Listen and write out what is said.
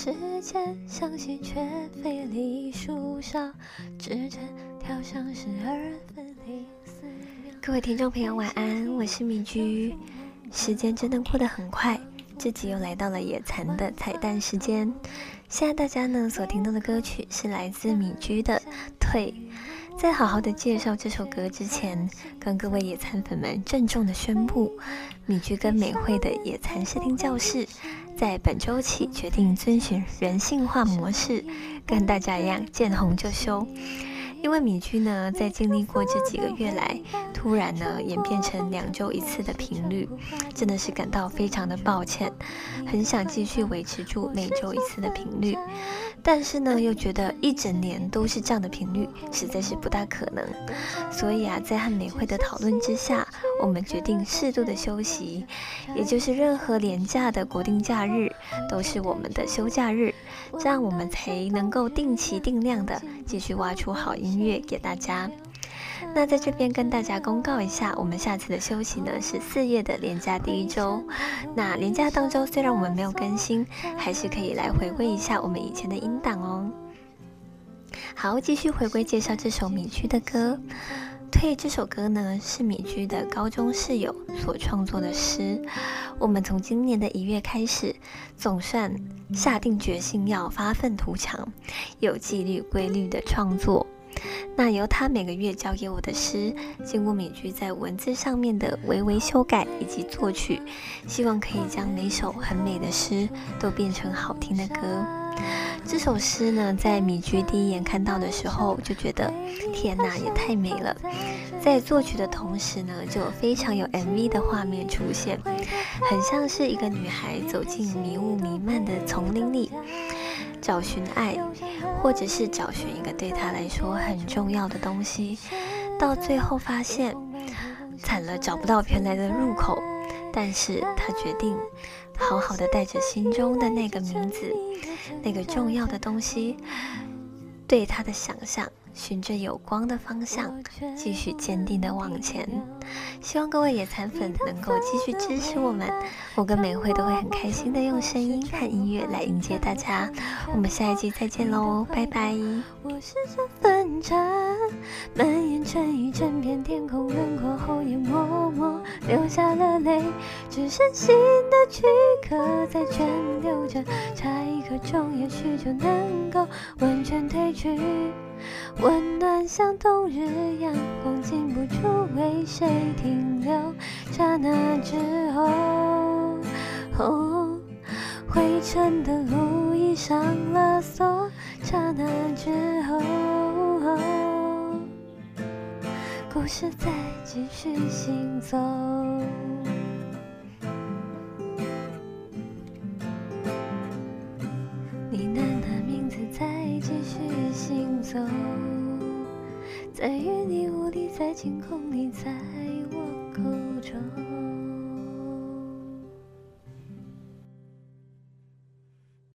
时间相信却费力数少，指针跳上十二分离。各位听众朋友，晚安，我是米居。时间真的过得很快，这集又来到了野蚕的彩蛋时间。现在大家呢所听到的歌曲是来自米居的《退》。在好好的介绍这首歌之前，跟各位野餐粉们郑重的宣布，米居跟美惠的野餐视听教室，在本周起决定遵循人性化模式，跟大家一样见红就收。因为米居呢，在经历过这几个月来，突然呢演变成两周一次的频率，真的是感到非常的抱歉，很想继续维持住每周一次的频率。但是呢，又觉得一整年都是这样的频率，实在是不大可能。所以啊，在和美惠的讨论之下，我们决定适度的休息，也就是任何廉价的国定假日都是我们的休假日，这样我们才能够定期定量的继续挖出好音音乐给大家。那在这边跟大家公告一下，我们下次的休息呢是四月的连假第一周。那连假当中，虽然我们没有更新，还是可以来回味一下我们以前的音档哦。好，继续回归介绍这首米居的歌。退这首歌呢是米居的高中室友所创作的诗。我们从今年的一月开始，总算下定决心要发愤图强，有纪律规律的创作。那由他每个月交给我的诗，经过米居在文字上面的微微修改以及作曲，希望可以将每首很美的诗都变成好听的歌。这首诗呢，在米居第一眼看到的时候，就觉得天哪，也太美了。在作曲的同时呢，就非常有 MV 的画面出现，很像是一个女孩走进迷雾弥漫的丛林里。找寻爱，或者是找寻一个对他来说很重要的东西，到最后发现惨了，找不到原来的入口。但是他决定好好的带着心中的那个名字，那个重要的东西，对他的想象。循着有光的方向，继续坚定的往前。希望各位野餐粉能够继续支持我们，我跟美惠都会很开心的用声音和音乐来迎接大家。我们下一集再见喽，拜拜。我是这分叉，蔓延成一整片天空，轮廓后也默默流下了泪，只剩心的躯壳在卷流着，差一刻钟，也许就能够完全褪去。温暖像冬日阳光，禁不住为谁停留。刹那之后，灰尘的路已上了锁。刹那之后，故事在继续行走。走在云里雾里，在晴空里，在我口中。